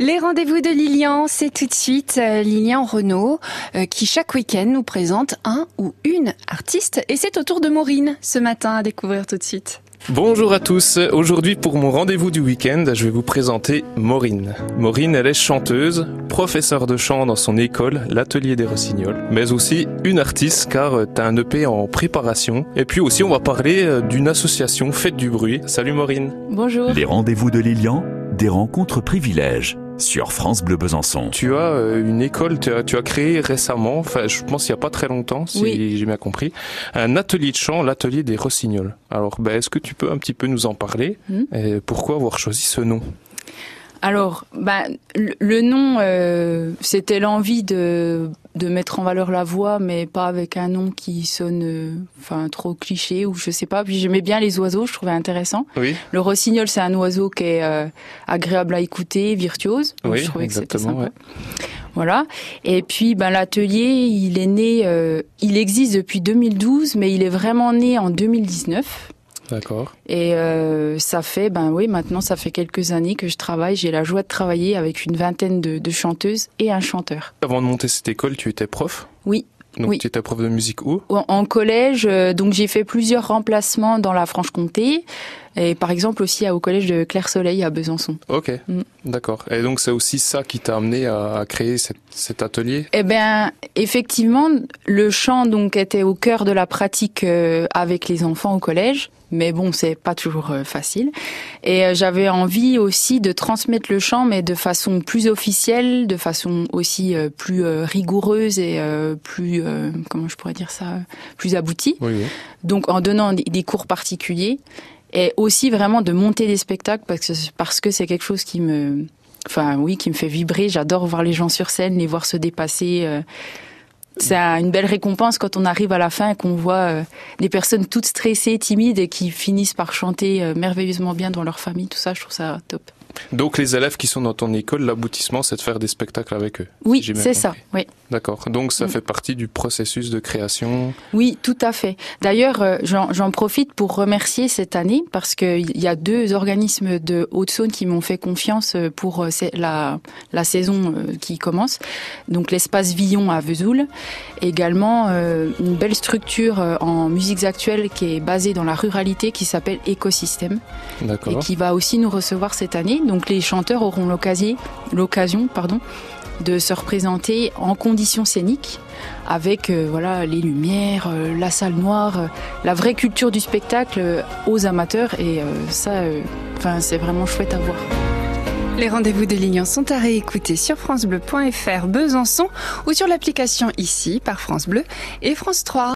Les rendez-vous de Lilian, c'est tout de suite euh, Lilian Renault euh, qui chaque week-end nous présente un ou une artiste et c'est au tour de Maureen ce matin à découvrir tout de suite. Bonjour à tous. Aujourd'hui, pour mon rendez-vous du week-end, je vais vous présenter Maureen. Maureen, elle est chanteuse, professeure de chant dans son école, l'Atelier des Rossignols, mais aussi une artiste car euh, t'as un EP en préparation. Et puis aussi, on va parler d'une association Faites du bruit. Salut Maureen. Bonjour. Les rendez-vous de Lilian, des rencontres privilèges sur France Bleu Besançon. Tu as euh, une école, tu as, tu as créé récemment, enfin je pense il n'y a pas très longtemps, si j'ai bien compris, un atelier de chant, l'atelier des Rossignols. Alors ben, est-ce que tu peux un petit peu nous en parler hmm. et Pourquoi avoir choisi ce nom? Alors, bah, le, nom, euh, c'était l'envie de, de mettre en valeur la voix, mais pas avec un nom qui sonne, euh, enfin, trop cliché ou je sais pas. Puis j'aimais bien les oiseaux, je trouvais intéressant. Oui. Le rossignol, c'est un oiseau qui est euh, agréable à écouter, virtuose. oui, je trouvais exactement, que Voilà. Et puis, ben l'atelier, il est né, il existe depuis 2012, mais il est vraiment né en 2019. D'accord. Et euh, ça fait, ben oui, maintenant ça fait quelques années que je travaille. J'ai la joie de travailler avec une vingtaine de, chanteuses et un chanteur. Avant de monter cette école, tu étais prof? Oui. Donc oui. tu étais prof de musique où? En, collège, euh, donc j'ai fait plusieurs remplacements dans la Franche-Comté et par exemple aussi au collège de Claire-Soleil à Besançon. Ok, mm. d'accord. Et donc c'est aussi ça qui t'a amené à, créer cet atelier? Eh bien, effectivement, le chant donc était au cœur de la pratique euh, avec les enfants au collège mais bon, c'est pas toujours euh, facile. Et euh, j'avais envie aussi de transmettre le chant, mais de façon plus officielle, de façon aussi plus rigoureuse et plus, comment je pourrais dire ça, plus aboutie. Donc en donnant des cours particuliers et aussi vraiment de monter des spectacles parce que parce que c'est quelque chose qui me, enfin oui, qui me fait vibrer. J'adore voir les gens sur scène, les voir se dépasser c'est une belle récompense quand on arrive à la fin et qu'on voit euh, des personnes toutes stressées, timides et qui finissent par chanter euh, merveilleusement bien dans leur famille. Tout ça, je trouve ça top. Donc les élèves qui sont dans ton école, l'aboutissement, c'est de faire des spectacles avec eux. Oui, c'est ça. Oui. D'accord. Donc ça mm. fait partie du processus de création. Oui, tout à fait. D'ailleurs, euh, j'en profite pour remercier cette année parce qu'il y a deux organismes de Haute-Saône qui m'ont fait confiance euh, pour euh, la, la saison qui commence. Donc l'espace Villon à Vesoul, également une belle structure en musiques actuelles qui est basée dans la ruralité qui s'appelle Écosystème et qui va aussi nous recevoir cette année. Donc les chanteurs auront l'occasion, de se représenter en conditions scéniques avec euh, voilà les lumières, euh, la salle noire, euh, la vraie culture du spectacle aux amateurs et ça c'est vraiment chouette à voir. Les rendez-vous de Lignan sont à réécouter sur francebleu.fr Besançon ou sur l'application ici par France Bleu et France 3.